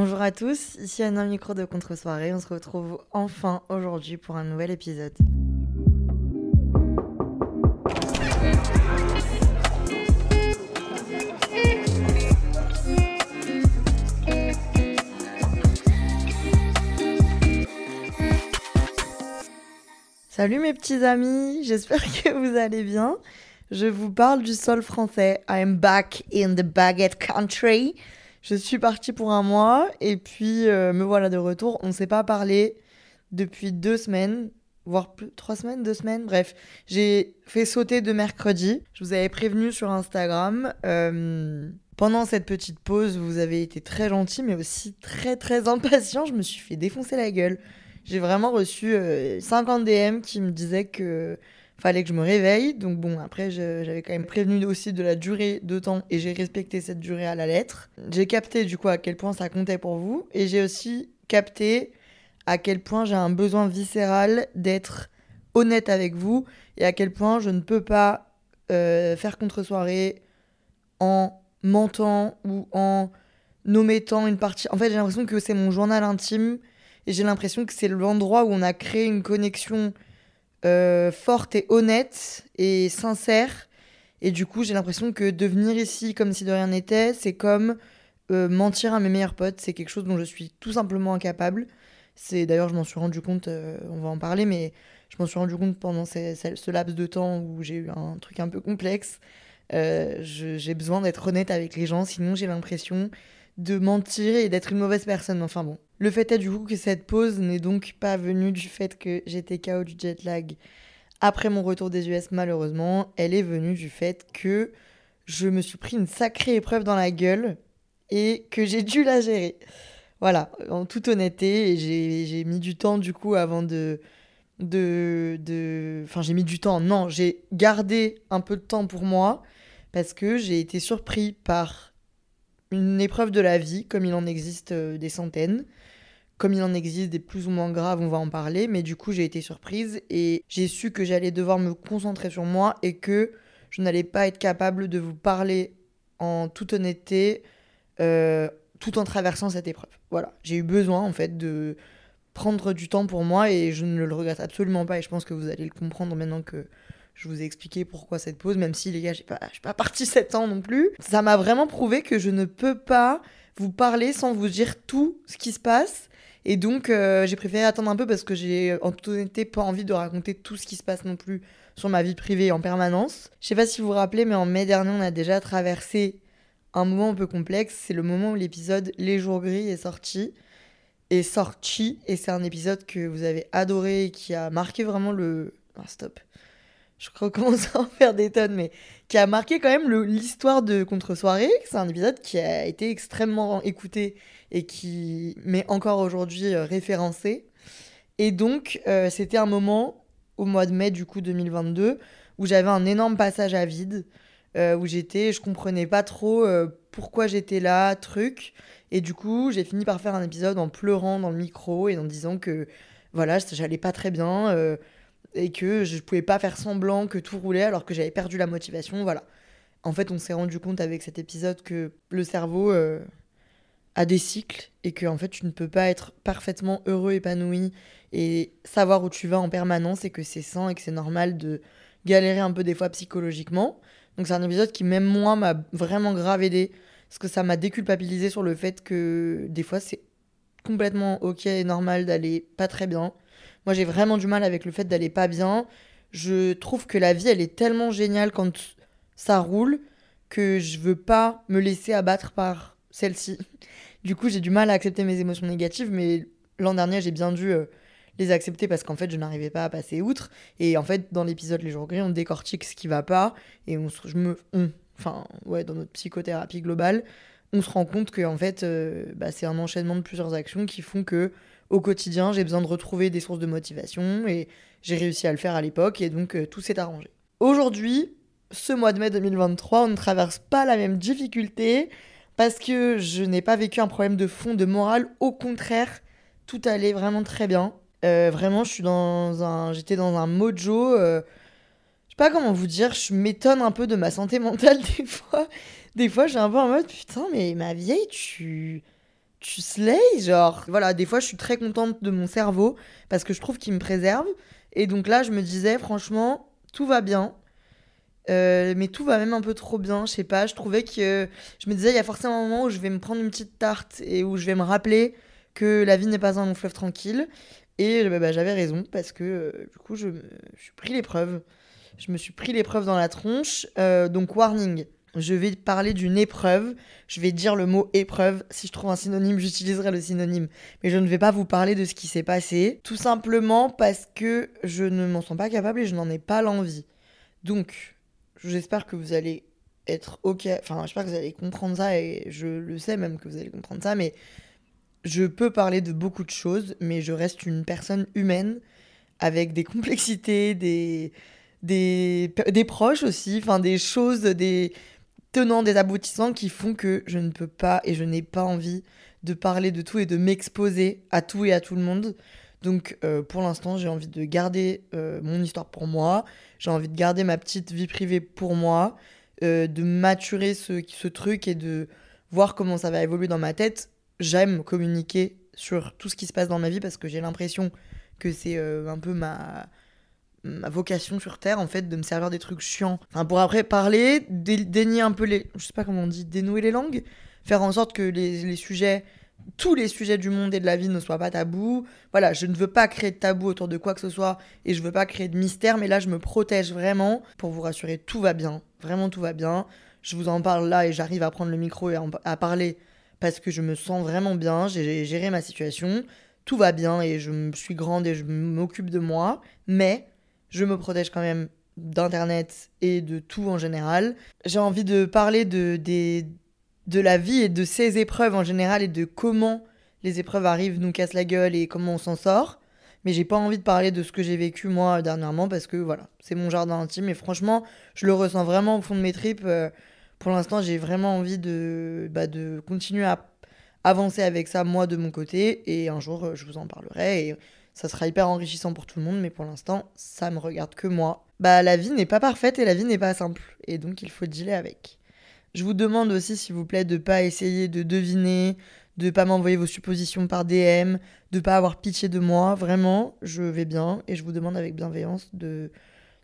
Bonjour à tous, ici Anna Micro de Contre-soirée. On se retrouve enfin aujourd'hui pour un nouvel épisode. Salut mes petits amis, j'espère que vous allez bien. Je vous parle du sol français. I'm back in the baguette country. Je suis partie pour un mois et puis euh, me voilà de retour. On ne s'est pas parlé depuis deux semaines, voire plus, trois semaines, deux semaines. Bref, j'ai fait sauter de mercredi. Je vous avais prévenu sur Instagram. Euh, pendant cette petite pause, vous avez été très gentil, mais aussi très très impatient. Je me suis fait défoncer la gueule. J'ai vraiment reçu 50 euh, DM qui me disaient que fallait que je me réveille. Donc bon, après, j'avais quand même prévenu aussi de la durée de temps et j'ai respecté cette durée à la lettre. J'ai capté du coup à quel point ça comptait pour vous et j'ai aussi capté à quel point j'ai un besoin viscéral d'être honnête avec vous et à quel point je ne peux pas euh, faire contre-soirée en mentant ou en omettant une partie. En fait, j'ai l'impression que c'est mon journal intime et j'ai l'impression que c'est l'endroit où on a créé une connexion euh, forte et honnête et sincère. Et du coup, j'ai l'impression que de venir ici comme si de rien n'était, c'est comme euh, mentir à mes meilleurs potes. C'est quelque chose dont je suis tout simplement incapable. C'est d'ailleurs, je m'en suis rendu compte, euh, on va en parler, mais je m'en suis rendu compte pendant ce laps de temps où j'ai eu un truc un peu complexe. j'ai besoin d'être honnête avec les gens, sinon j'ai l'impression de mentir et d'être une mauvaise personne. Enfin bon. Le fait est du coup que cette pause n'est donc pas venue du fait que j'étais KO du jet lag après mon retour des US malheureusement. Elle est venue du fait que je me suis pris une sacrée épreuve dans la gueule et que j'ai dû la gérer. Voilà, en toute honnêteté, j'ai mis du temps du coup avant de... de, de... Enfin j'ai mis du temps, non, j'ai gardé un peu de temps pour moi parce que j'ai été surpris par une épreuve de la vie, comme il en existe euh, des centaines. Comme il en existe des plus ou moins graves, on va en parler, mais du coup j'ai été surprise et j'ai su que j'allais devoir me concentrer sur moi et que je n'allais pas être capable de vous parler en toute honnêteté euh, tout en traversant cette épreuve. Voilà, j'ai eu besoin en fait de prendre du temps pour moi et je ne le regrette absolument pas et je pense que vous allez le comprendre maintenant que je vous ai expliqué pourquoi cette pause, même si les gars, j'ai pas, suis pas parti 7 ans non plus. Ça m'a vraiment prouvé que je ne peux pas vous parler sans vous dire tout ce qui se passe. Et donc, euh, j'ai préféré attendre un peu parce que j'ai, en toute honnêteté, pas envie de raconter tout ce qui se passe non plus sur ma vie privée en permanence. Je sais pas si vous vous rappelez, mais en mai dernier, on a déjà traversé un moment un peu complexe. C'est le moment où l'épisode Les jours gris est sorti. Est sorti. Et c'est un épisode que vous avez adoré et qui a marqué vraiment le. Ah, stop je recommence à en faire des tonnes, mais qui a marqué quand même l'histoire de Contre-soirée. C'est un épisode qui a été extrêmement écouté et qui m'est encore aujourd'hui euh, référencé. Et donc, euh, c'était un moment au mois de mai du coup 2022 où j'avais un énorme passage à vide, euh, où j'étais, je comprenais pas trop pourquoi j'étais là, truc. Et du coup, j'ai fini par faire un épisode en pleurant dans le micro et en disant que voilà, j'allais pas très bien et que je ne pouvais pas faire semblant que tout roulait alors que j'avais perdu la motivation. Voilà. En fait, on s'est rendu compte avec cet épisode que le cerveau euh, a des cycles et que en fait, tu ne peux pas être parfaitement heureux, épanoui et savoir où tu vas en permanence et que c'est sain et que c'est normal de galérer un peu des fois psychologiquement. Donc c'est un épisode qui même moi m'a vraiment grave aidé parce que ça m'a déculpabilisé sur le fait que des fois c'est complètement ok et normal d'aller pas très bien moi, j'ai vraiment du mal avec le fait d'aller pas bien. Je trouve que la vie, elle est tellement géniale quand ça roule que je veux pas me laisser abattre par celle-ci. Du coup, j'ai du mal à accepter mes émotions négatives, mais l'an dernier, j'ai bien dû euh, les accepter parce qu'en fait, je n'arrivais pas à passer outre. Et en fait, dans l'épisode Les Jours Gris, on décortique ce qui va pas et on, je me, enfin, ouais, dans notre psychothérapie globale, on se rend compte que en fait, bah, c'est un enchaînement de plusieurs actions qui font que au quotidien, j'ai besoin de retrouver des sources de motivation et j'ai réussi à le faire à l'époque et donc tout s'est arrangé. Aujourd'hui, ce mois de mai 2023, on ne traverse pas la même difficulté parce que je n'ai pas vécu un problème de fond, de morale. Au contraire, tout allait vraiment très bien. Euh, vraiment, j'étais dans un mojo. Euh, je sais pas comment vous dire. Je m'étonne un peu de ma santé mentale des fois. Des fois, j'ai un peu en mode putain, mais ma vieille, tu, tu slay, genre. Voilà, des fois, je suis très contente de mon cerveau parce que je trouve qu'il me préserve. Et donc là, je me disais, franchement, tout va bien. Euh, mais tout va même un peu trop bien, je sais pas. Je trouvais que. Je me disais, il y a forcément un moment où je vais me prendre une petite tarte et où je vais me rappeler que la vie n'est pas un long fleuve tranquille. Et bah, bah, j'avais raison parce que euh, du coup, je suis pris l'épreuve. Je me suis pris l'épreuve dans la tronche. Euh, donc, warning. Je vais parler d'une épreuve. Je vais dire le mot épreuve. Si je trouve un synonyme, j'utiliserai le synonyme. Mais je ne vais pas vous parler de ce qui s'est passé. Tout simplement parce que je ne m'en sens pas capable et je n'en ai pas l'envie. Donc, J'espère que vous allez être ok. Enfin, j'espère que vous allez comprendre ça et je le sais même que vous allez comprendre ça. Mais je peux parler de beaucoup de choses, mais je reste une personne humaine avec des complexités, des, des, proches aussi, enfin des choses, des tenants, des aboutissants qui font que je ne peux pas et je n'ai pas envie de parler de tout et de m'exposer à tout et à tout le monde. Donc euh, pour l'instant, j'ai envie de garder euh, mon histoire pour moi, j'ai envie de garder ma petite vie privée pour moi, euh, de maturer ce, ce truc et de voir comment ça va évoluer dans ma tête. J'aime communiquer sur tout ce qui se passe dans ma vie parce que j'ai l'impression que c'est un peu ma, ma vocation sur Terre, en fait, de me servir des trucs chiants. Enfin, pour après parler, dénier un peu les... Je sais pas comment on dit, dénouer les langues Faire en sorte que les, les sujets tous les sujets du monde et de la vie ne soient pas tabous. Voilà, je ne veux pas créer de tabou autour de quoi que ce soit et je veux pas créer de mystère, mais là je me protège vraiment pour vous rassurer, tout va bien, vraiment tout va bien. Je vous en parle là et j'arrive à prendre le micro et à, parler parce que je me sens vraiment bien, j'ai géré ma situation, tout va bien et je suis grande et je m'occupe de moi, mais je me protège quand même d'internet et de tout en général. J'ai envie de parler de de la vie et de ces épreuves en général et de comment les épreuves arrivent, nous cassent la gueule et comment on s'en sort. Mais j'ai pas envie de parler de ce que j'ai vécu moi dernièrement parce que voilà, c'est mon jardin intime et franchement, je le ressens vraiment au fond de mes tripes. Euh, pour l'instant, j'ai vraiment envie de, bah, de continuer à avancer avec ça moi de mon côté et un jour je vous en parlerai ça sera hyper enrichissant pour tout le monde mais pour l'instant ça me regarde que moi. Bah la vie n'est pas parfaite et la vie n'est pas simple et donc il faut dealer avec. Je vous demande aussi, s'il vous plaît, de pas essayer de deviner, de pas m'envoyer vos suppositions par DM, de pas avoir pitié de moi. Vraiment, je vais bien et je vous demande avec bienveillance de,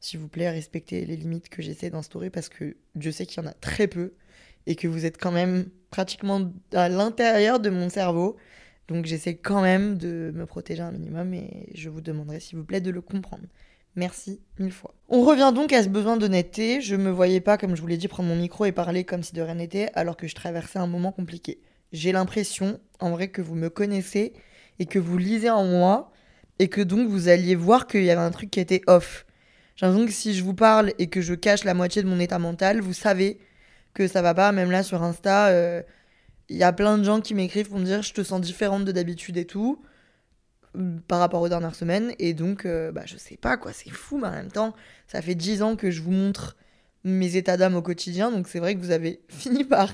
s'il vous plaît, respecter les limites que j'essaie d'instaurer parce que Dieu sait qu'il y en a très peu et que vous êtes quand même pratiquement à l'intérieur de mon cerveau. Donc j'essaie quand même de me protéger un minimum et je vous demanderai s'il vous plaît de le comprendre. Merci mille fois. On revient donc à ce besoin d'honnêteté. Je me voyais pas, comme je vous l'ai dit, prendre mon micro et parler comme si de rien n'était, alors que je traversais un moment compliqué. J'ai l'impression, en vrai, que vous me connaissez et que vous lisez en moi et que donc vous alliez voir qu'il y avait un truc qui était off. J'ai l'impression que si je vous parle et que je cache la moitié de mon état mental, vous savez que ça va pas. Même là sur Insta, euh, il y a plein de gens qui m'écrivent pour me dire je te sens différente de d'habitude et tout par rapport aux dernières semaines. Et donc, euh, bah, je sais pas quoi, c'est fou, mais en même temps, ça fait 10 ans que je vous montre mes états d'âme au quotidien. Donc, c'est vrai que vous avez fini par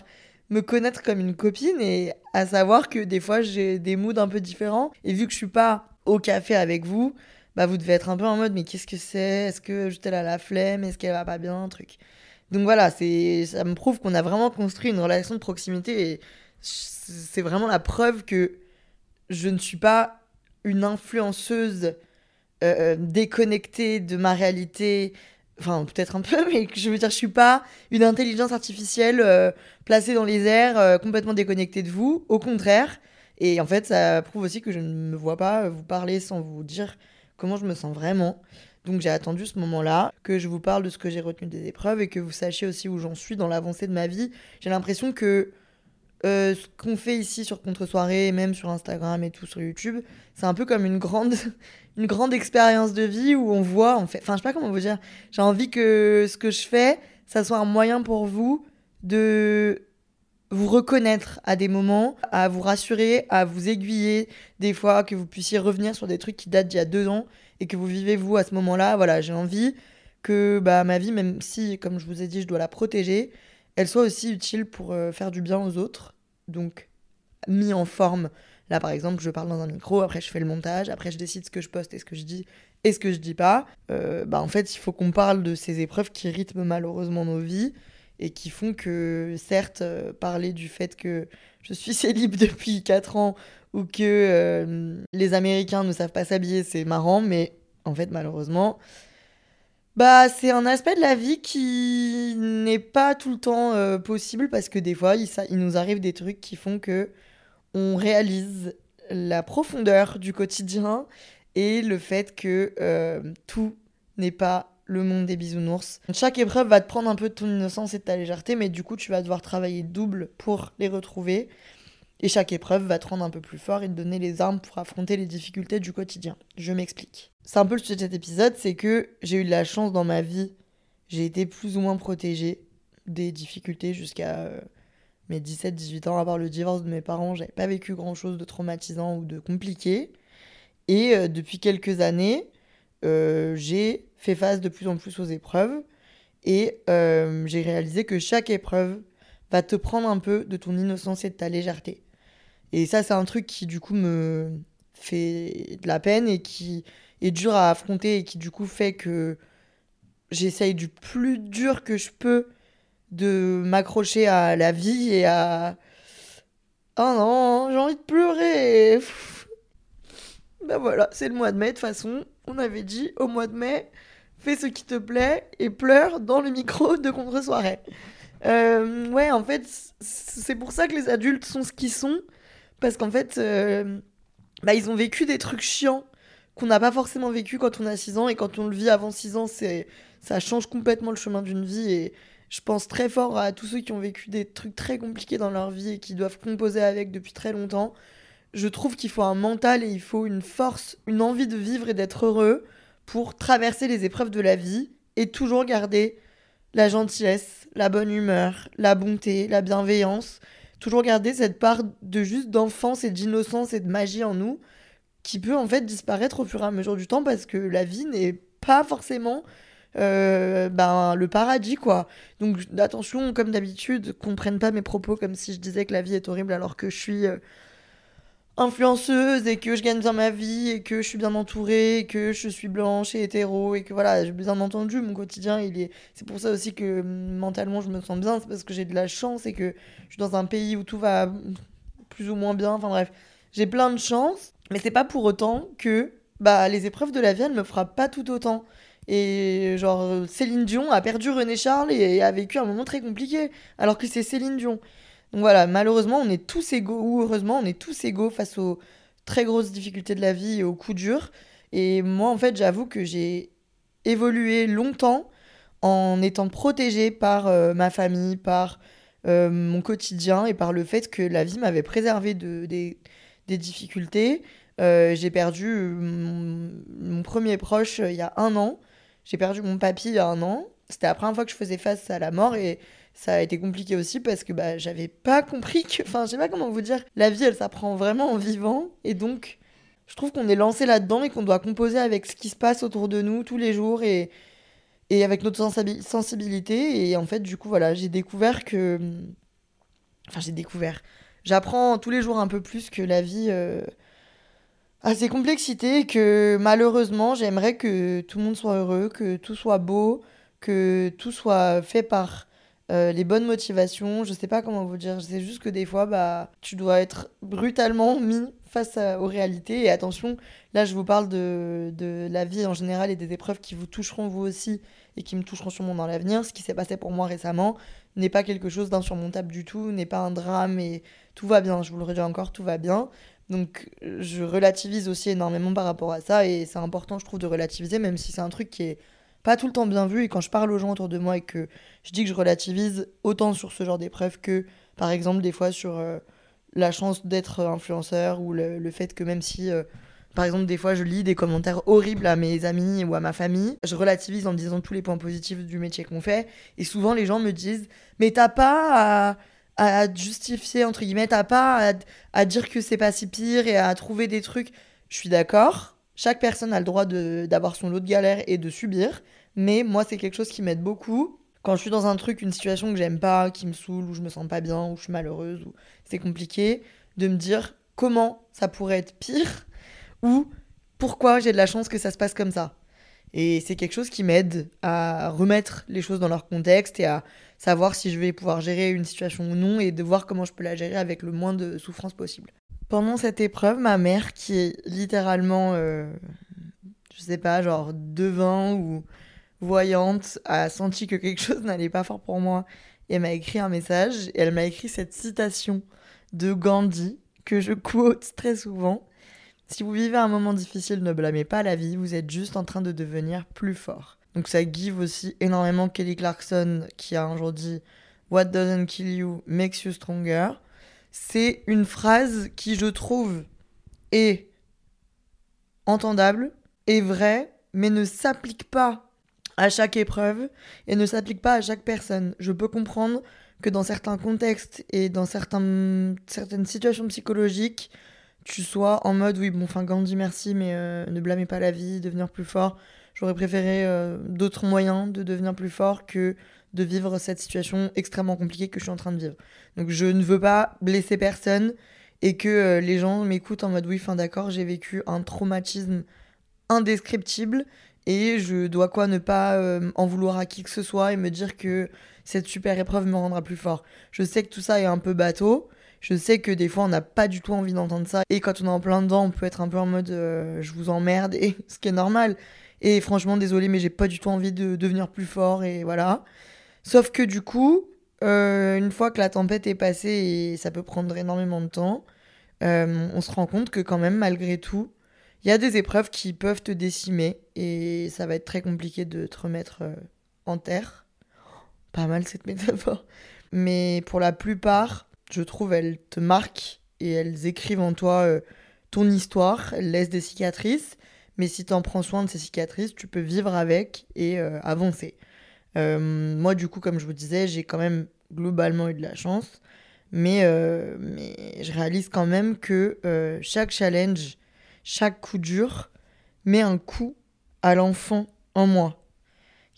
me connaître comme une copine et à savoir que des fois, j'ai des moods un peu différents. Et vu que je suis pas au café avec vous, bah, vous devez être un peu en mode, mais qu'est-ce que c'est? Est-ce que juste elle a la flemme? Est-ce qu'elle va pas bien? Truc. Donc voilà, ça me prouve qu'on a vraiment construit une relation de proximité et c'est vraiment la preuve que je ne suis pas une influenceuse euh, euh, déconnectée de ma réalité, enfin peut-être un peu, mais je veux dire, je suis pas une intelligence artificielle euh, placée dans les airs, complètement déconnectée de vous. Au contraire. Et en fait, ça prouve aussi que je ne me vois pas vous parler sans vous dire comment je me sens vraiment. Donc j'ai attendu ce moment-là, que je vous parle de ce que j'ai retenu des épreuves et que vous sachiez aussi où j'en suis dans l'avancée de ma vie. J'ai l'impression que euh, ce qu'on fait ici sur Contre-soirée, même sur Instagram et tout sur YouTube, c'est un peu comme une grande, une grande expérience de vie où on voit, on fait, enfin, je sais pas comment vous dire, j'ai envie que ce que je fais, ça soit un moyen pour vous de vous reconnaître à des moments, à vous rassurer, à vous aiguiller des fois, que vous puissiez revenir sur des trucs qui datent d'il y a deux ans et que vous vivez vous à ce moment-là. Voilà, j'ai envie que bah, ma vie, même si, comme je vous ai dit, je dois la protéger, elle soit aussi utile pour euh, faire du bien aux autres. Donc, mis en forme. Là, par exemple, je parle dans un micro, après je fais le montage, après je décide ce que je poste et ce que je dis et ce que je dis pas. Euh, bah, en fait, il faut qu'on parle de ces épreuves qui rythment malheureusement nos vies et qui font que, certes, euh, parler du fait que je suis célib depuis 4 ans ou que euh, les Américains ne savent pas s'habiller, c'est marrant, mais en fait, malheureusement, bah, c'est un aspect de la vie qui n'est pas tout le temps euh, possible parce que des fois, il, il, nous arrive des trucs qui font que on réalise la profondeur du quotidien et le fait que tout n'est pas le monde des bisounours. Chaque épreuve va te prendre un peu de ton innocence et de ta légèreté, mais du coup, tu vas devoir travailler double pour les retrouver. Et chaque épreuve va te rendre un peu plus fort et te donner les armes pour affronter les difficultés du quotidien. Je m'explique. C'est un peu le sujet de cet épisode, c'est que j'ai eu de la chance dans ma vie. J'ai été plus ou moins protégée des difficultés jusqu'à euh, mes 17-18 ans. À part le divorce de mes parents, j'avais pas vécu grand chose de traumatisant ou de compliqué. Et euh, depuis quelques années, j'ai fait face de plus en plus aux épreuves et euh, j'ai réalisé que chaque épreuve va te prendre un peu de ton innocence et de ta légèreté. Et ça, c'est un truc qui, du coup, me fait de la peine et qui est dur à affronter et qui, du coup, fait que j'essaye du plus dur que je peux de m'accrocher à la vie et à... Oh non, j'ai envie de pleurer. Ben voilà, c'est le mois de mai, de toute façon. On avait dit au mois de mai, fais ce qui te plaît et pleure dans le micro de contre-soirée. Euh, ouais, en fait, c'est pour ça que les adultes sont ce qu'ils sont. Parce qu'en fait, euh, bah, ils ont vécu des trucs chiants qu'on n'a pas forcément vécu quand on a 6 ans. Et quand on le vit avant 6 ans, ça change complètement le chemin d'une vie. Et je pense très fort à tous ceux qui ont vécu des trucs très compliqués dans leur vie et qui doivent composer avec depuis très longtemps. Je trouve qu'il faut un mental et il faut une force, une envie de vivre et d'être heureux pour traverser les épreuves de la vie et toujours garder la gentillesse, la bonne humeur, la bonté, la bienveillance, toujours garder cette part de juste d'enfance et d'innocence et de magie en nous qui peut en fait disparaître au fur et à mesure du temps parce que la vie n'est pas forcément euh, ben, le paradis quoi. Donc attention comme d'habitude, comprennent pas mes propos comme si je disais que la vie est horrible alors que je suis euh, influenceuse et que je gagne bien ma vie et que je suis bien entourée et que je suis blanche et hétéro et que voilà, j'ai bien entendu mon quotidien, il est c'est pour ça aussi que mentalement je me sens bien, c'est parce que j'ai de la chance et que je suis dans un pays où tout va plus ou moins bien, enfin bref, j'ai plein de chance, mais c'est pas pour autant que bah les épreuves de la vie elles me frappent pas tout autant. Et genre Céline Dion a perdu René Charles et a vécu un moment très compliqué alors que c'est Céline Dion. Voilà, malheureusement, on est tous égaux, ou heureusement, on est tous égaux face aux très grosses difficultés de la vie et aux coups durs. Et moi, en fait, j'avoue que j'ai évolué longtemps en étant protégée par euh, ma famille, par euh, mon quotidien et par le fait que la vie m'avait préservé de, des, difficultés. Euh, j'ai perdu mon, mon, premier proche il y a un an. J'ai perdu mon papy il y a un an. C'était la première fois que je faisais face à la mort et ça a été compliqué aussi parce que bah, j'avais pas compris que. Enfin, je sais pas comment vous dire. La vie, elle s'apprend vraiment en vivant. Et donc, je trouve qu'on est lancé là-dedans et qu'on doit composer avec ce qui se passe autour de nous tous les jours et, et avec notre sensibilité. Et en fait, du coup, voilà, j'ai découvert que. Enfin, j'ai découvert. J'apprends tous les jours un peu plus que la vie. Euh, a ses complexités, que malheureusement, j'aimerais que tout le monde soit heureux, que tout soit beau, que tout soit fait par euh, les bonnes motivations, je sais pas comment vous dire, c'est juste que des fois, bah, tu dois être brutalement mis face aux réalités. Et attention, là, je vous parle de, de, la vie en général et des épreuves qui vous toucheront vous aussi et qui me toucheront sûrement dans l'avenir. Ce qui s'est passé pour moi récemment n'est pas quelque chose d'insurmontable du tout, n'est pas un drame et tout va bien. Je vous le redis encore, tout va bien. Donc, je relativise aussi énormément par rapport à ça et c'est important, je trouve, de relativiser, même si c'est un truc qui est pas tout le temps bien vu. Et quand je parle aux gens autour de moi et que je dis que je relativise autant sur ce genre d'épreuves que, par exemple, des fois sur euh, la chance d'être influenceur ou le, fait que même si, euh, par exemple, des fois je lis des commentaires horribles à mes amis ou à ma famille, je relativise en disant tous les points positifs du métier qu'on fait. Et souvent, les gens me disent Mais t'as pas à à justifier, entre guillemets, t'as pas à, à dire que c'est pas si pire et à trouver des trucs. Je suis d'accord. Chaque personne a le droit d'avoir son lot de galères et de subir. Mais moi, c'est quelque chose qui m'aide beaucoup. Quand je suis dans un truc, une situation que j'aime pas, qui me saoule, où je me sens pas bien, où je suis malheureuse, où c'est compliqué, de me dire comment ça pourrait être pire ou pourquoi j'ai de la chance que ça se passe comme ça. Et c'est quelque chose qui m'aide à remettre les choses dans leur contexte et à savoir si je vais pouvoir gérer une situation ou non et de voir comment je peux la gérer avec le moins de souffrance possible. Pendant cette épreuve, ma mère, qui est littéralement, euh, je sais pas, genre devin ou voyante, a senti que quelque chose n'allait pas fort pour moi et m'a écrit un message et elle m'a écrit cette citation de Gandhi que je quote très souvent. Si vous vivez un moment difficile, ne blâmez pas la vie, vous êtes juste en train de devenir plus fort. Donc ça give aussi énormément Kelly Clarkson qui a un jour dit What doesn't kill you makes you stronger. C'est une phrase qui, je trouve, est entendable, est vraie, mais ne s'applique pas à chaque épreuve et ne s'applique pas à chaque personne. Je peux comprendre que dans certains contextes et dans certaines situations psychologiques, tu sois en mode oui, bon, enfin, Gandhi, merci, mais euh, ne blâmez pas la vie, devenir plus fort. J'aurais préféré euh, d'autres moyens de devenir plus fort que de vivre cette situation extrêmement compliquée que je suis en train de vivre. Donc je ne veux pas blesser personne et que euh, les gens m'écoutent en mode oui, fin d'accord, j'ai vécu un traumatisme indescriptible et je dois quoi ne pas euh, en vouloir à qui que ce soit et me dire que cette super épreuve me rendra plus fort. Je sais que tout ça est un peu bateau. Je sais que des fois on n'a pas du tout envie d'entendre ça et quand on est en plein dedans, on peut être un peu en mode euh, je vous emmerde et ce qui est normal. Et franchement, désolé, mais j'ai pas du tout envie de devenir plus fort et voilà. Sauf que du coup, euh, une fois que la tempête est passée et ça peut prendre énormément de temps, euh, on se rend compte que quand même, malgré tout, il y a des épreuves qui peuvent te décimer et ça va être très compliqué de te remettre euh, en terre. Pas mal cette métaphore. Mais pour la plupart, je trouve, elles te marquent et elles écrivent en toi ton histoire, elles laissent des cicatrices. Mais si tu en prends soin de ces cicatrices, tu peux vivre avec et avancer. Euh, moi, du coup, comme je vous disais, j'ai quand même globalement eu de la chance. Mais, euh, je réalise quand même que euh, chaque challenge, chaque coup dur met un coup à l'enfant en moi,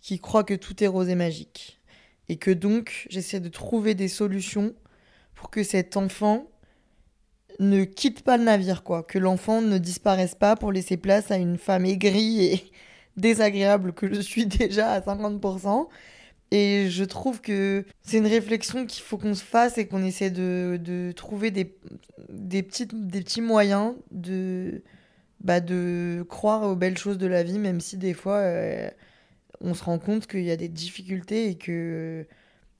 qui croit que tout est rose et magique. Et que donc, j'essaie de trouver des solutions pour que cet enfant ne quitte pas le navire, quoi. Que l'enfant ne disparaisse pas pour laisser place à une femme aigrie et désagréable que je suis déjà à 50%. Et je trouve que c'est une réflexion qu'il faut qu'on se fasse et qu'on essaie de, de trouver des, des, petites, des petits moyens de, bah, de croire aux belles choses de la vie, même si des fois euh, on se rend compte qu'il y a des difficultés et que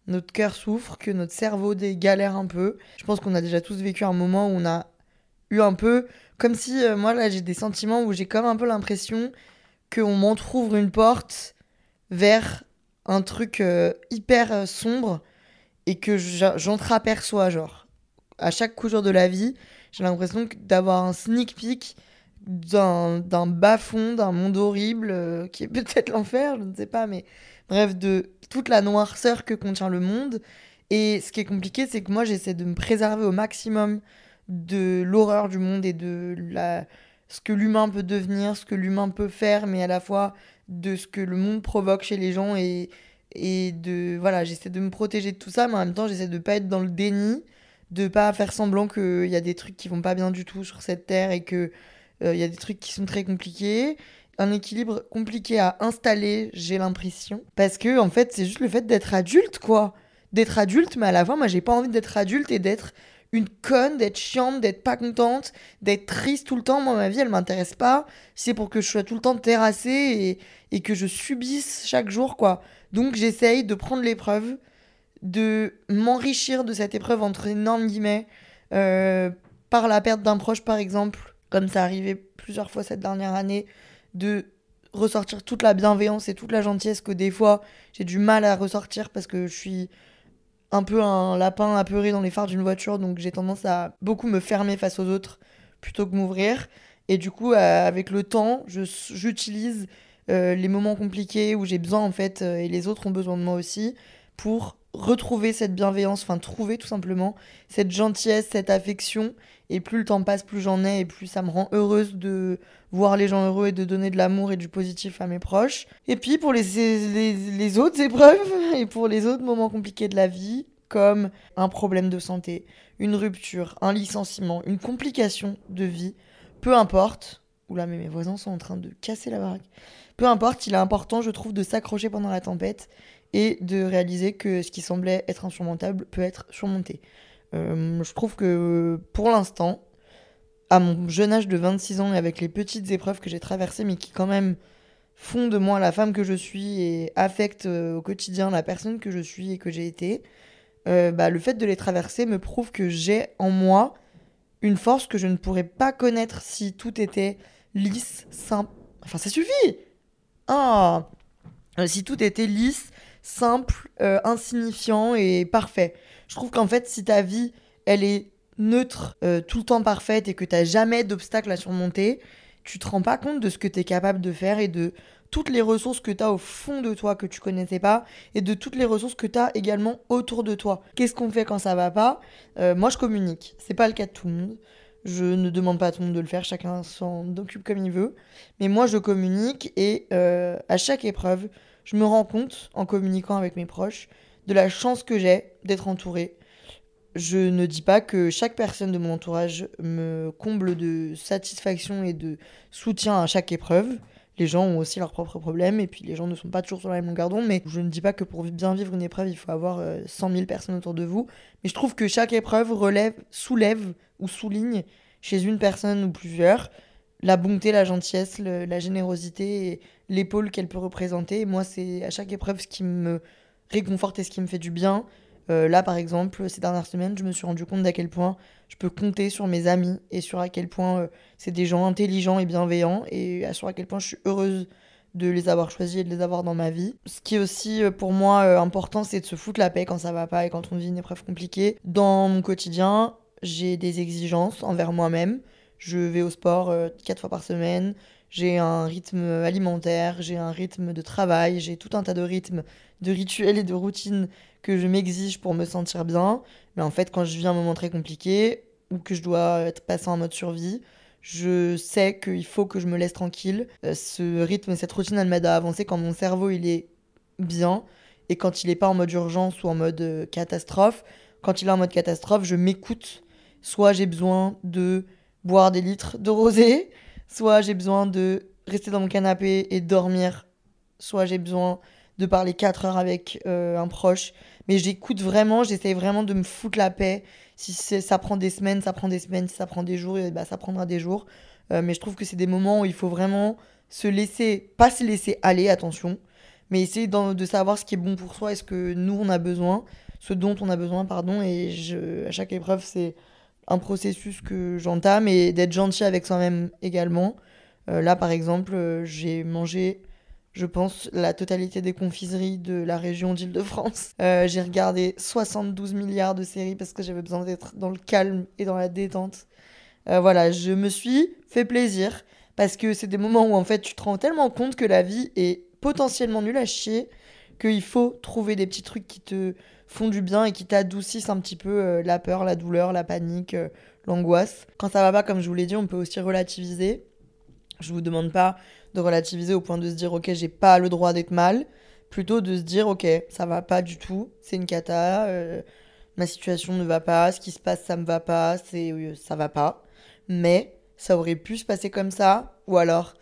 notre cœur souffre, que notre cerveau galère un peu. Je pense qu'on a déjà tous vécu un moment où on a eu un peu, comme si euh, moi là j'ai des sentiments où j'ai comme un peu l'impression qu'on m'entrouvre une porte vers un truc euh, hyper euh, sombre et que j'entreaperçois genre. À chaque coup dur de la vie j'ai l'impression d'avoir un sneak peek d'un d'un bas-fond d'un monde horrible euh, qui est peut-être l'enfer je ne sais pas mais bref de toute la noirceur que contient le monde. Et ce qui est compliqué c'est que moi j'essaie de me préserver au maximum de l'horreur du monde et de la ce que l'humain peut devenir ce que l'humain peut faire mais à la fois de ce que le monde provoque chez les gens et, et de voilà j'essaie de me protéger de tout ça mais en même temps j'essaie de pas être dans le déni de pas faire semblant qu'il y a des trucs qui vont pas bien du tout sur cette terre et que euh, il y a des trucs qui sont très compliqués. Un équilibre compliqué à installer j'ai l'impression. Parce que en fait c'est juste le fait d'être adulte quoi. D'être adulte mais à la fois moi j'ai pas envie d'être adulte et d'être une conne, d'être chiante, d'être pas contente, d'être triste tout le temps. Moi, ma vie, elle m'intéresse pas. C'est pour que je sois tout le temps terrassée et, et que je subisse chaque jour, quoi. Donc, j'essaye de prendre l'épreuve, de m'enrichir de cette épreuve, entre énormes guillemets, euh, par la perte d'un proche, par exemple, comme ça arrivait plusieurs fois cette dernière année, de ressortir toute la bienveillance et toute la gentillesse que des fois j'ai du mal à ressortir parce que je suis un peu un lapin apeuré dans les phares d'une voiture, donc j'ai tendance à beaucoup me fermer face aux autres plutôt que m'ouvrir. Et du coup, euh, avec le temps, j'utilise euh, les moments compliqués où j'ai besoin, en fait, euh, et les autres ont besoin de moi aussi, pour retrouver cette bienveillance, enfin trouver tout simplement cette gentillesse, cette affection. Et plus le temps passe, plus j'en ai et plus ça me rend heureuse de voir les gens heureux et de donner de l'amour et du positif à mes proches. Et puis pour les, les, autres épreuves et pour les autres moments compliqués de la vie, comme un problème de santé, une rupture, un licenciement, une complication de vie, peu importe. Oula, mais mes voisins sont en train de casser la baraque. Peu importe, il est important, je trouve, de s'accrocher pendant la tempête et de réaliser que ce qui semblait être insurmontable peut être surmonté. Euh, je trouve que pour l'instant, à mon jeune âge de 26 ans et avec les petites épreuves que j'ai traversées, mais qui quand même font de moi la femme que je suis et affectent euh, au quotidien la personne que je suis et que j'ai été, euh, bah, le fait de les traverser me prouve que j'ai en moi une force que je ne pourrais pas connaître si tout était lisse, simple. Enfin, ça suffit Ah Si tout était lisse, simple, euh, insignifiant et parfait. Je trouve qu'en fait, si ta vie, elle est neutre, euh, tout le temps parfaite et que tu n'as jamais d'obstacles à surmonter, tu te rends pas compte de ce que tu es capable de faire et de toutes les ressources que tu as au fond de toi que tu connaissais pas et de toutes les ressources que tu as également autour de toi. Qu'est-ce qu'on fait quand ça va pas? Euh, Moi, je communique. C'est pas le cas de tout le monde. Je ne demande pas à tout le monde de le faire, chacun s'en occupe comme il veut. Mais moi, je communique et à chaque épreuve, je me rends compte, en communiquant avec mes proches, de la chance que j'ai d'être entourée. Je ne dis pas que chaque personne de mon entourage me comble de satisfaction et de soutien à chaque épreuve. Les gens ont aussi leurs propres problèmes et puis les gens ne sont pas toujours sur la même longueur d'onde. Mais je ne dis pas que pour bien vivre une épreuve, il faut avoir 100 euh, 000 personnes autour de vous. Mais je trouve que chaque épreuve relève, soulève ou souligne chez une personne ou plusieurs la bonté, la gentillesse, la générosité et l'épaule qu'elle peut représenter. moi, c'est à chaque épreuve ce qui me réconforte et ce qui me fait du bien. Euh, là, par exemple, ces dernières semaines, je me suis rendu compte d'à quel point je peux compter sur mes amis et sur à quel point euh, c'est des gens intelligents et bienveillants et sur à quel point je suis heureuse de les avoir choisis et de les avoir dans ma vie. Ce qui est aussi euh, pour moi important, c'est de se foutre la paix quand ça va pas et quand on vit une épreuve compliquée. Dans mon quotidien, j'ai des exigences envers moi-même. Je vais au sport quatre fois par semaine j'ai un rythme alimentaire, j'ai un rythme de travail, j'ai tout un tas de rythmes, de rituels et de routines que je m'exige pour me sentir bien. Mais en fait, quand je vis un moment très compliqué ou que je dois être passé en mode survie, je sais qu'il faut que je me laisse tranquille. Euh, ce rythme, et cette routine, elle m'aide à avancer quand mon cerveau il est bien et quand il n'est pas en mode urgence ou en mode euh, catastrophe. Quand il est en mode catastrophe, je m'écoute. Soit j'ai besoin de boire des litres de rosé, Soit j'ai besoin de rester dans mon canapé et dormir. Soit j'ai besoin de parler 4 heures avec euh, un proche. Mais j'écoute vraiment, j'essaie vraiment de me foutre la paix. Si ça prend des semaines, ça prend des semaines. Si ça prend des jours, bah, ça prendra des jours. Euh, mais je trouve que c'est des moments où il faut vraiment se laisser, pas se laisser aller, attention, mais essayer de savoir ce qui est bon pour soi et ce que nous on a besoin, ce dont on a besoin, pardon. Et à chaque épreuve, c'est un processus que j'entame et d'être gentil avec soi-même également. Euh, là, par exemple, euh, j'ai mangé, je pense, la totalité des confiseries de la région d'Île-de-France. Euh, j'ai regardé 72 milliards de séries parce que j'avais besoin d'être dans le calme et dans la détente. voilà, je me suis fait plaisir parce que c'est des moments où en fait tu te rends tellement compte que la vie est potentiellement nulle à chier qu'il faut trouver des petits trucs qui te font du bien et qui t'adoucissent un petit peu euh, la peur, la douleur, la panique, euh, l'angoisse. Quand ça va pas, comme je vous l'ai dit, on peut aussi relativiser. Je vous demande pas de relativiser au point de se dire ok j'ai pas le droit d'être mal, plutôt de se dire ok ça va pas du tout, c'est une cata, euh, ma situation ne va pas, ce qui se passe ça me va pas, c'est ça va pas, mais ça aurait pu se passer comme ça, ou alors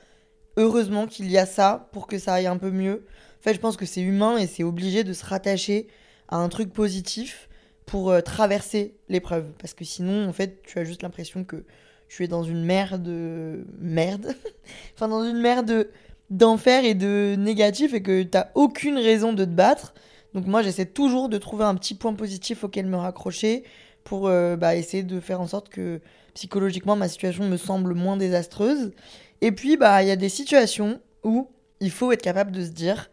heureusement qu'il y a ça pour que ça aille un peu mieux. En fait je pense que c'est humain et c'est obligé de se rattacher à un truc positif pour euh, traverser l'épreuve. Parce que sinon, en fait, tu as juste l'impression que tu es dans une mer de merde. enfin, dans une mer de d'enfer et de négatif et que tu n'as aucune raison de te battre. Donc moi, j'essaie toujours de trouver un petit point positif auquel me raccrocher pour euh, bah, essayer de faire en sorte que psychologiquement, ma situation me semble moins désastreuse. Et puis, bah, il y a des situations où il faut être capable de se dire,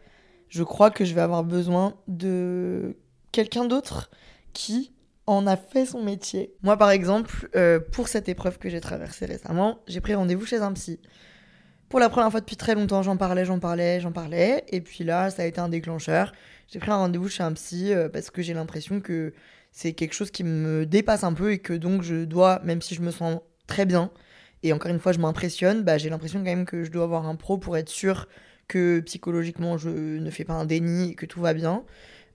je crois que je vais avoir besoin de quelqu'un d'autre qui en a fait son métier. Moi, par exemple, euh, pour cette épreuve que j'ai traversée récemment, j'ai pris rendez-vous chez un psy. Pour la première fois depuis très longtemps, j'en parlais, j'en parlais, j'en parlais. Et puis là, ça a été un déclencheur. j'ai pris un rendez-vous chez un psy euh, parce que j'ai l'impression que c'est quelque chose qui me dépasse un peu et que donc je dois, même si je me sens très bien, et encore une fois je m'impressionne, bah, j'ai l'impression quand même que je dois avoir un pro pour être sûr que psychologiquement je ne fais pas un déni et que tout va bien.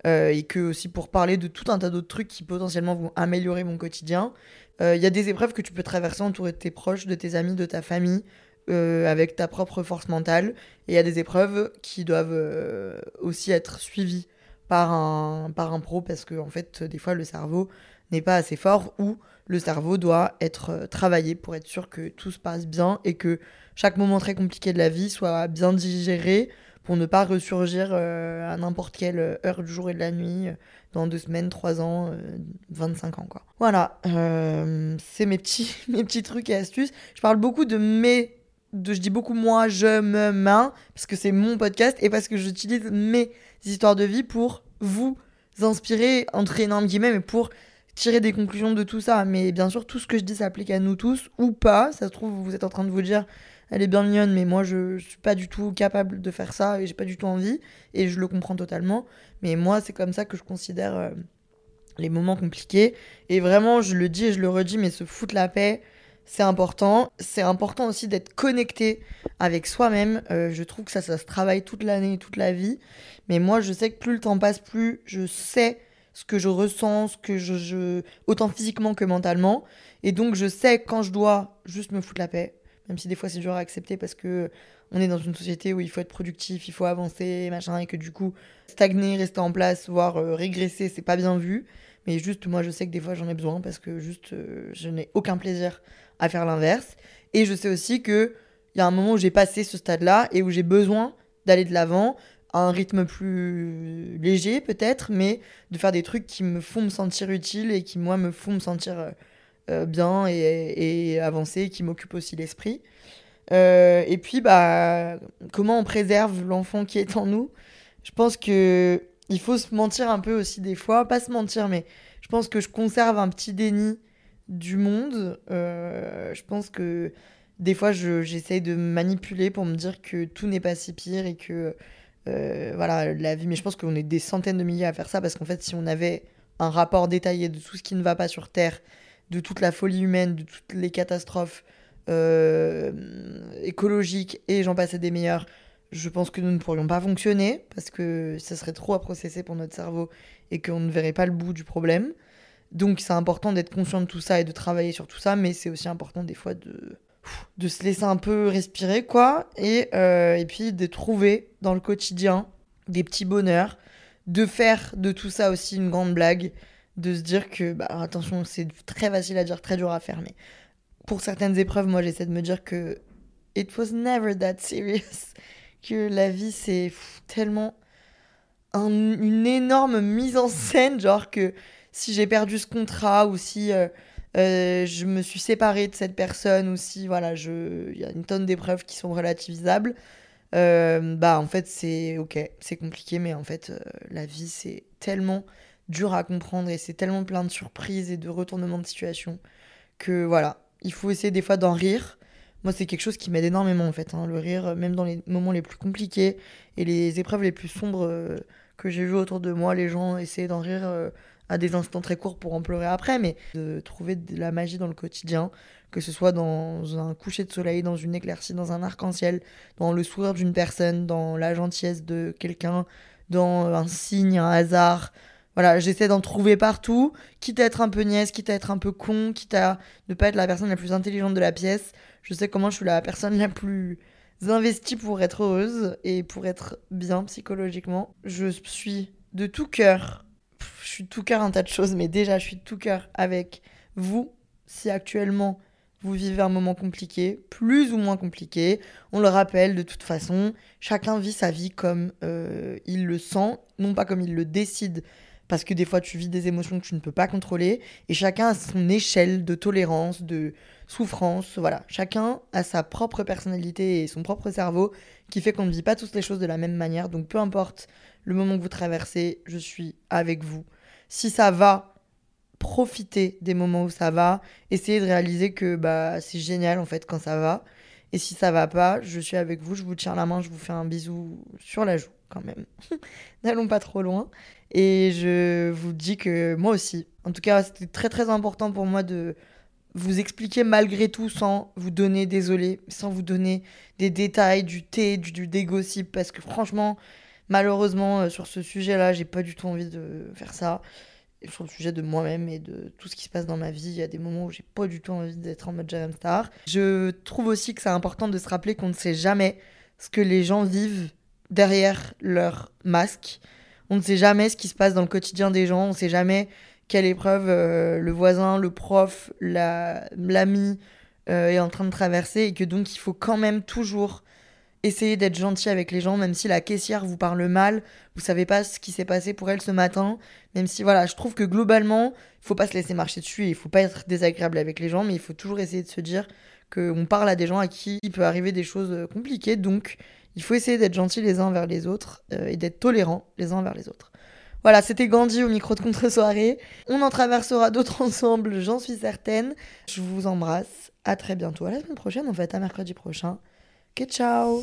Euh, et que aussi pour parler de tout un tas d'autres trucs qui potentiellement vont améliorer mon quotidien. Il y a des épreuves que tu peux traverser entouré de tes proches, de tes amis, de ta famille, euh, avec ta propre force mentale. Et il y a des épreuves qui doivent euh, aussi être suivies par un, par un pro parce que, en fait, des fois, le cerveau n'est pas assez fort ou le cerveau doit être euh, travaillé pour être sûr que tout se passe bien et que chaque moment très compliqué de la vie soit bien digéré pour ne pas ressurgir à n'importe quelle heure du jour et de la nuit dans deux semaines, trois ans, 25 ans quoi. Voilà, c'est mes petits, mes petits trucs et astuces. Je parle beaucoup de mes je dis beaucoup moi, je, me, main, parce que c'est mon podcast et parce que j'utilise mes histoires de vie pour vous inspirer, entre énormes guillemets, mais pour tirer des conclusions de tout ça. Mais bien sûr, tout ce que je dis s'applique à nous tous ou pas. Ça se trouve, vous êtes en train de vous dire, elle est bien mignonne, mais moi, je, je suis pas du tout capable de faire ça et j'ai pas du tout envie. Et je le comprends totalement. Mais moi, c'est comme ça que je considère euh, les moments compliqués. Et vraiment, je le dis et je le redis, mais se foutre la paix c'est important. C'est important aussi d'être connecté avec soi-même. Euh, je trouve que ça, ça se travaille toute l'année, toute la vie. Mais moi, je sais que plus le temps passe, plus je sais ce que je ressens, que je, autant physiquement que mentalement. Et donc, je sais quand je dois juste me foutre la paix, même si des fois c'est dur à accepter parce que on est dans une société où il faut être productif, il faut avancer, machin, et que du coup, stagner, rester en place, voire euh, régresser, c'est pas bien vu. Mais juste, moi, je sais que des fois, j'en ai besoin parce que juste, euh, je n'ai aucun plaisir à faire l'inverse. Et je sais aussi qu'il y a un moment où j'ai passé ce stade-là et où j'ai besoin d'aller de l'avant à un rythme plus léger peut-être, mais de faire des trucs qui me font me sentir utile et qui moi me font me sentir euh, bien et, et avancer, qui m'occupent aussi l'esprit. Euh, et puis bah comment on préserve l'enfant qui est en nous? Je pense que il faut se mentir un peu aussi des fois, pas se mentir, mais je pense que je conserve un petit déni du monde. Euh, je pense que des fois, j'essaye de manipuler pour me dire que tout n'est pas si pire et que euh, voilà, la vie. Mais je pense qu'on est des centaines de milliers à faire ça parce qu'en fait, si on avait un rapport détaillé de tout ce qui ne va pas sur Terre, de toute la folie humaine, de toutes les catastrophes euh, écologiques et j'en passais des meilleurs, je pense que nous ne pourrions pas fonctionner parce que ça serait trop à processer pour notre cerveau et qu'on ne verrait pas le bout du problème. Donc c'est important d'être conscient de tout ça et de travailler sur tout ça, mais c'est aussi important des fois de, se laisser un peu respirer, quoi. Et, euh, et puis de trouver dans le quotidien des petits bonheurs, de faire de tout ça aussi une grande blague, de se dire que, bah attention, c'est très facile à dire, très dur à faire, mais pour certaines épreuves, moi j'essaie de me dire que it was never that serious, que la vie c'est tellement une énorme mise en scène, genre que si j'ai perdu ce contrat ou si euh, euh, je me suis séparée de cette personne ou si voilà, il y a une tonne d'épreuves qui sont relativisables. Euh, bah en fait c'est ok, c'est compliqué, mais en fait la vie c'est tellement dur à comprendre et c'est tellement plein de surprises et de retournements de situation que voilà, il faut essayer des fois d'en rire. Moi, c'est quelque chose qui m'aide énormément en fait, hein, le rire, même dans les moments les plus compliqués et les épreuves les plus sombres que j'ai vues autour de moi, les gens essayer d'en rire à des instants très courts pour en pleurer après, mais de trouver de la magie dans le quotidien, que ce soit dans un coucher de soleil, dans une éclaircie, dans un arc-en-ciel, dans le sourire d'une personne, dans la gentillesse de quelqu'un, dans un signe, un hasard. Voilà, j'essaie d'en trouver partout, quitte à être un peu nièce, quitte à être un peu con, quitte à ne pas être la personne la plus intelligente de la pièce. Je sais comment je suis la personne la plus investie pour être heureuse et pour être bien psychologiquement. Je suis de tout cœur je suis de tout cœur un tas de choses, mais déjà, je suis de tout cœur avec vous. Si actuellement vous vivez un moment compliqué, plus ou moins compliqué, on le rappelle de toute façon, chacun vit sa vie comme euh, il le sent, non pas comme il le décide, parce que des fois tu vis des émotions que tu ne peux pas contrôler, et chacun a son échelle de tolérance, de souffrance, voilà. Chacun a sa propre personnalité et son propre cerveau qui fait qu'on ne vit pas tous les choses de la même manière, donc peu importe le moment que vous traversez, je suis avec vous. Si ça va, profitez des moments où ça va. Essayez de réaliser que bah, c'est génial en fait quand ça va. Et si ça va pas, je suis avec vous, je vous tiens la main, je vous fais un bisou sur la joue quand même. N'allons pas trop loin. Et je vous dis que moi aussi, en tout cas, c'était très très important pour moi de vous expliquer malgré tout sans vous donner, désolé, sans vous donner des détails, du thé, du, du parce que franchement, malheureusement, euh, sur ce sujet-là, j'ai pas du tout envie de faire ça. Et sur le sujet de moi-même et de tout ce qui se passe dans ma vie, il y a des moments où j'ai pas du tout envie d'être en mode Jam Star. Je trouve aussi que c'est important de se rappeler qu'on ne sait jamais ce que les gens vivent derrière leur masque. On ne sait jamais ce qui se passe dans le quotidien des gens, on ne sait jamais quelle épreuve euh, le voisin, le prof, l'ami euh, est en train de traverser et que donc il faut quand même toujours essayer d'être gentil avec les gens, même si la caissière vous parle mal, vous savez pas ce qui s'est passé pour elle ce matin, même si voilà, je trouve que globalement, il faut pas se laisser marcher dessus, il faut pas être désagréable avec les gens, mais il faut toujours essayer de se dire qu'on parle à des gens à qui il peut arriver des choses euh, compliquées, donc il faut essayer d'être gentil les uns vers les autres et d'être tolérant les uns vers les autres. Voilà, c'était Gandhi au micro de contre-soirée. On en traversera d'autres ensemble, j'en suis certaine. Je vous embrasse. À très bientôt. À la semaine prochaine, en fait, à mercredi prochain. Que ciao